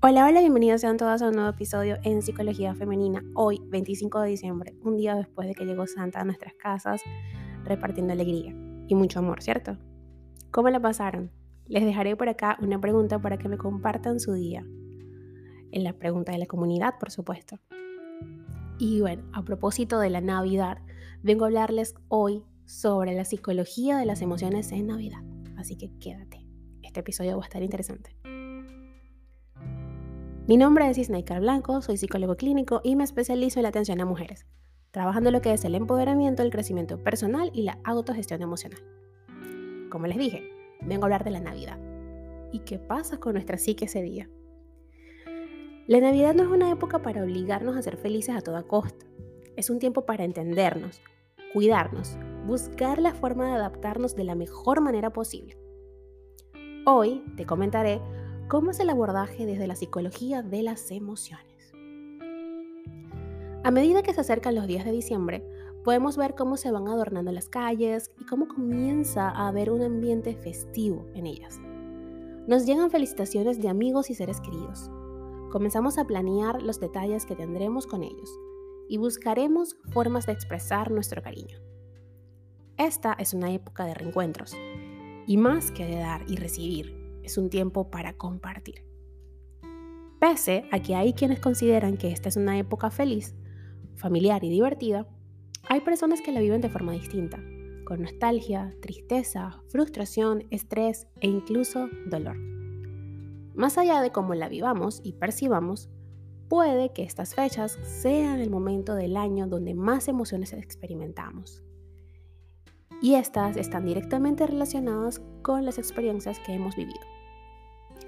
Hola, hola, bienvenidos sean todas a un nuevo episodio en Psicología Femenina. Hoy, 25 de diciembre, un día después de que llegó Santa a nuestras casas, repartiendo alegría y mucho amor, ¿cierto? ¿Cómo la pasaron? Les dejaré por acá una pregunta para que me compartan su día. En la pregunta de la comunidad, por supuesto. Y bueno, a propósito de la Navidad, vengo a hablarles hoy sobre la psicología de las emociones en Navidad. Así que quédate. Este episodio va a estar interesante. Mi nombre es Isnaikar Blanco, soy psicólogo clínico y me especializo en la atención a mujeres, trabajando lo que es el empoderamiento, el crecimiento personal y la autogestión emocional. Como les dije, vengo a hablar de la Navidad. ¿Y qué pasa con nuestra psique ese día? La Navidad no es una época para obligarnos a ser felices a toda costa. Es un tiempo para entendernos, cuidarnos, buscar la forma de adaptarnos de la mejor manera posible. Hoy te comentaré ¿Cómo es el abordaje desde la psicología de las emociones? A medida que se acercan los días de diciembre, podemos ver cómo se van adornando las calles y cómo comienza a haber un ambiente festivo en ellas. Nos llegan felicitaciones de amigos y seres queridos. Comenzamos a planear los detalles que tendremos con ellos y buscaremos formas de expresar nuestro cariño. Esta es una época de reencuentros y más que de dar y recibir, es un tiempo para compartir. Pese a que hay quienes consideran que esta es una época feliz, familiar y divertida, hay personas que la viven de forma distinta, con nostalgia, tristeza, frustración, estrés e incluso dolor. Más allá de cómo la vivamos y percibamos, puede que estas fechas sean el momento del año donde más emociones experimentamos. Y estas están directamente relacionadas con las experiencias que hemos vivido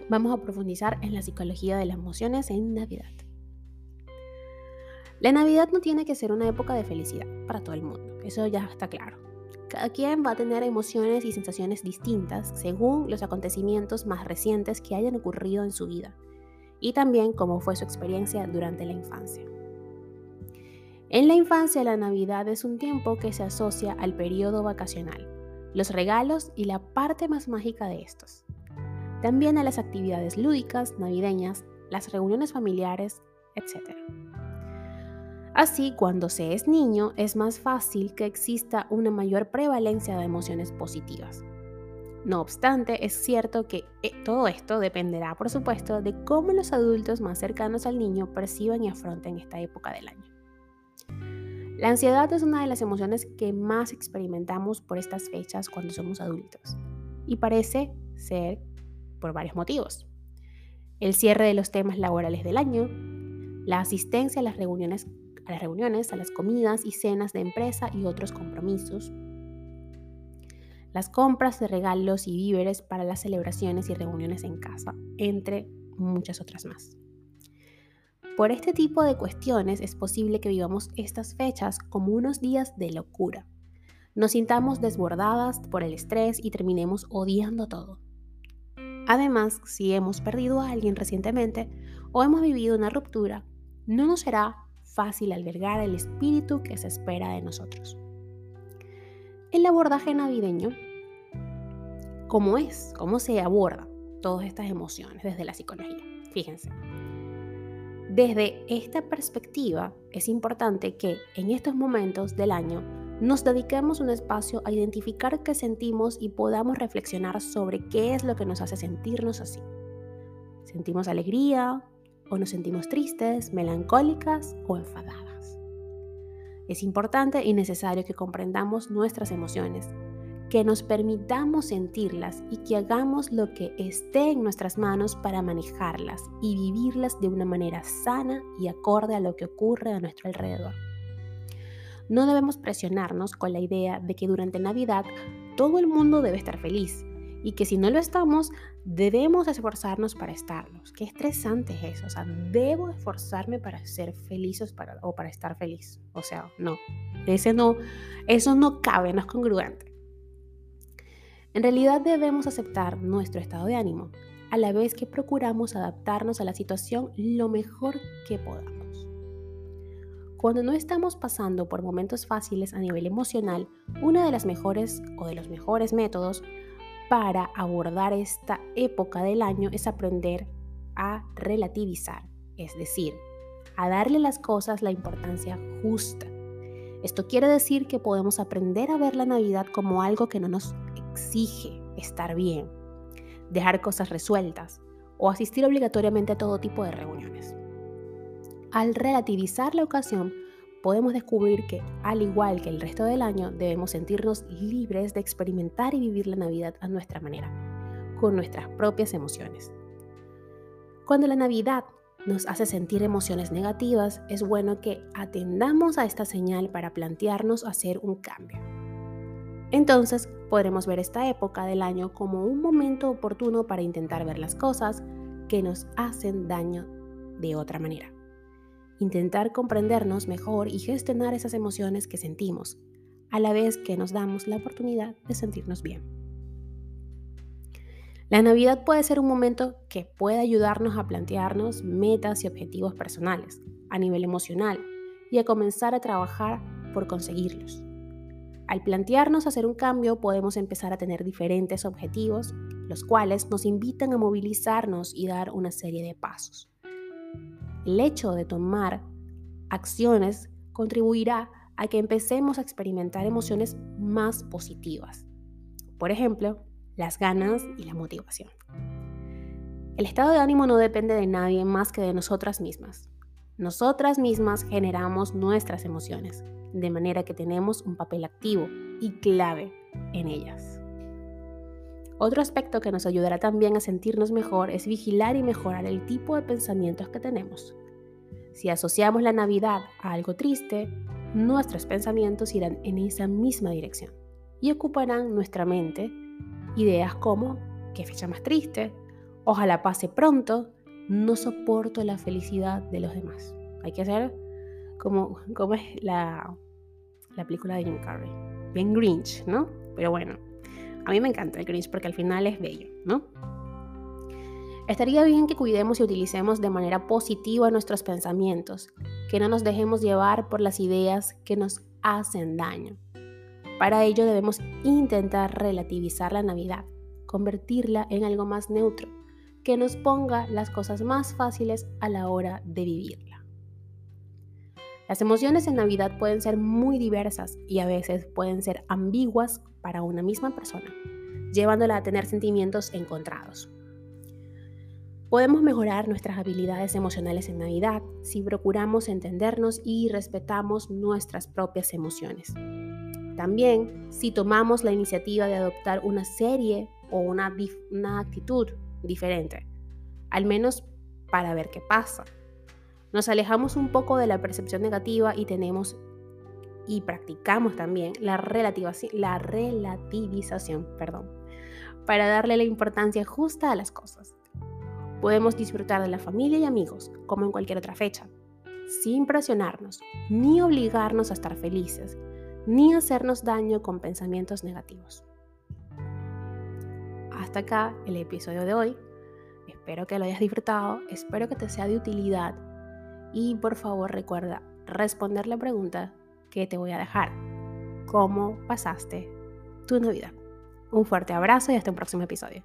vamos a profundizar en la psicología de las emociones en Navidad. La Navidad no tiene que ser una época de felicidad para todo el mundo, eso ya está claro. Cada quien va a tener emociones y sensaciones distintas según los acontecimientos más recientes que hayan ocurrido en su vida y también cómo fue su experiencia durante la infancia. En la infancia la Navidad es un tiempo que se asocia al periodo vacacional, los regalos y la parte más mágica de estos, también a las actividades lúdicas, navideñas, las reuniones familiares, etc. Así, cuando se es niño, es más fácil que exista una mayor prevalencia de emociones positivas. No obstante, es cierto que eh, todo esto dependerá, por supuesto, de cómo los adultos más cercanos al niño perciban y afronten esta época del año. La ansiedad es una de las emociones que más experimentamos por estas fechas cuando somos adultos y parece ser por varios motivos. El cierre de los temas laborales del año, la asistencia a las reuniones, a las, reuniones, a las comidas y cenas de empresa y otros compromisos, las compras de regalos y víveres para las celebraciones y reuniones en casa, entre muchas otras más. Por este tipo de cuestiones es posible que vivamos estas fechas como unos días de locura. Nos sintamos desbordadas por el estrés y terminemos odiando todo. Además, si hemos perdido a alguien recientemente o hemos vivido una ruptura, no nos será fácil albergar el espíritu que se espera de nosotros. El abordaje navideño, ¿cómo es? ¿Cómo se aborda todas estas emociones desde la psicología? Fíjense. Desde esta perspectiva, es importante que en estos momentos del año nos dediquemos un espacio a identificar qué sentimos y podamos reflexionar sobre qué es lo que nos hace sentirnos así. ¿Sentimos alegría o nos sentimos tristes, melancólicas o enfadadas? Es importante y necesario que comprendamos nuestras emociones, que nos permitamos sentirlas y que hagamos lo que esté en nuestras manos para manejarlas y vivirlas de una manera sana y acorde a lo que ocurre a nuestro alrededor. No debemos presionarnos con la idea de que durante Navidad todo el mundo debe estar feliz y que si no lo estamos, debemos esforzarnos para estarlos. Qué estresante es eso. O sea, debo esforzarme para ser feliz o para estar feliz. O sea, no. Ese no, eso no cabe, no es congruente. En realidad debemos aceptar nuestro estado de ánimo, a la vez que procuramos adaptarnos a la situación lo mejor que podamos. Cuando no estamos pasando por momentos fáciles a nivel emocional, una de las mejores o de los mejores métodos para abordar esta época del año es aprender a relativizar, es decir, a darle las cosas la importancia justa. Esto quiere decir que podemos aprender a ver la Navidad como algo que no nos exige estar bien, dejar cosas resueltas o asistir obligatoriamente a todo tipo de reuniones. Al relativizar la ocasión, podemos descubrir que, al igual que el resto del año, debemos sentirnos libres de experimentar y vivir la Navidad a nuestra manera, con nuestras propias emociones. Cuando la Navidad nos hace sentir emociones negativas, es bueno que atendamos a esta señal para plantearnos hacer un cambio. Entonces podremos ver esta época del año como un momento oportuno para intentar ver las cosas que nos hacen daño de otra manera intentar comprendernos mejor y gestionar esas emociones que sentimos, a la vez que nos damos la oportunidad de sentirnos bien. La Navidad puede ser un momento que puede ayudarnos a plantearnos metas y objetivos personales a nivel emocional y a comenzar a trabajar por conseguirlos. Al plantearnos hacer un cambio podemos empezar a tener diferentes objetivos, los cuales nos invitan a movilizarnos y dar una serie de pasos el hecho de tomar acciones contribuirá a que empecemos a experimentar emociones más positivas. Por ejemplo, las ganas y la motivación. El estado de ánimo no depende de nadie más que de nosotras mismas. Nosotras mismas generamos nuestras emociones, de manera que tenemos un papel activo y clave en ellas. Otro aspecto que nos ayudará también a sentirnos mejor es vigilar y mejorar el tipo de pensamientos que tenemos. Si asociamos la Navidad a algo triste, nuestros pensamientos irán en esa misma dirección y ocuparán nuestra mente ideas como qué fecha más triste, ojalá pase pronto, no soporto la felicidad de los demás. Hay que hacer como, como es la, la película de Jim Carrey, bien Grinch, ¿no? Pero bueno, a mí me encanta el Grinch porque al final es bello, ¿no? Estaría bien que cuidemos y utilicemos de manera positiva nuestros pensamientos, que no nos dejemos llevar por las ideas que nos hacen daño. Para ello debemos intentar relativizar la Navidad, convertirla en algo más neutro, que nos ponga las cosas más fáciles a la hora de vivirla. Las emociones en Navidad pueden ser muy diversas y a veces pueden ser ambiguas para una misma persona, llevándola a tener sentimientos encontrados. Podemos mejorar nuestras habilidades emocionales en Navidad si procuramos entendernos y respetamos nuestras propias emociones. También si tomamos la iniciativa de adoptar una serie o una, una actitud diferente, al menos para ver qué pasa. Nos alejamos un poco de la percepción negativa y tenemos y practicamos también la, la relativización perdón, para darle la importancia justa a las cosas. Podemos disfrutar de la familia y amigos como en cualquier otra fecha, sin presionarnos, ni obligarnos a estar felices, ni hacernos daño con pensamientos negativos. Hasta acá el episodio de hoy. Espero que lo hayas disfrutado, espero que te sea de utilidad y por favor recuerda responder la pregunta que te voy a dejar. ¿Cómo pasaste tu Navidad? Un fuerte abrazo y hasta un próximo episodio.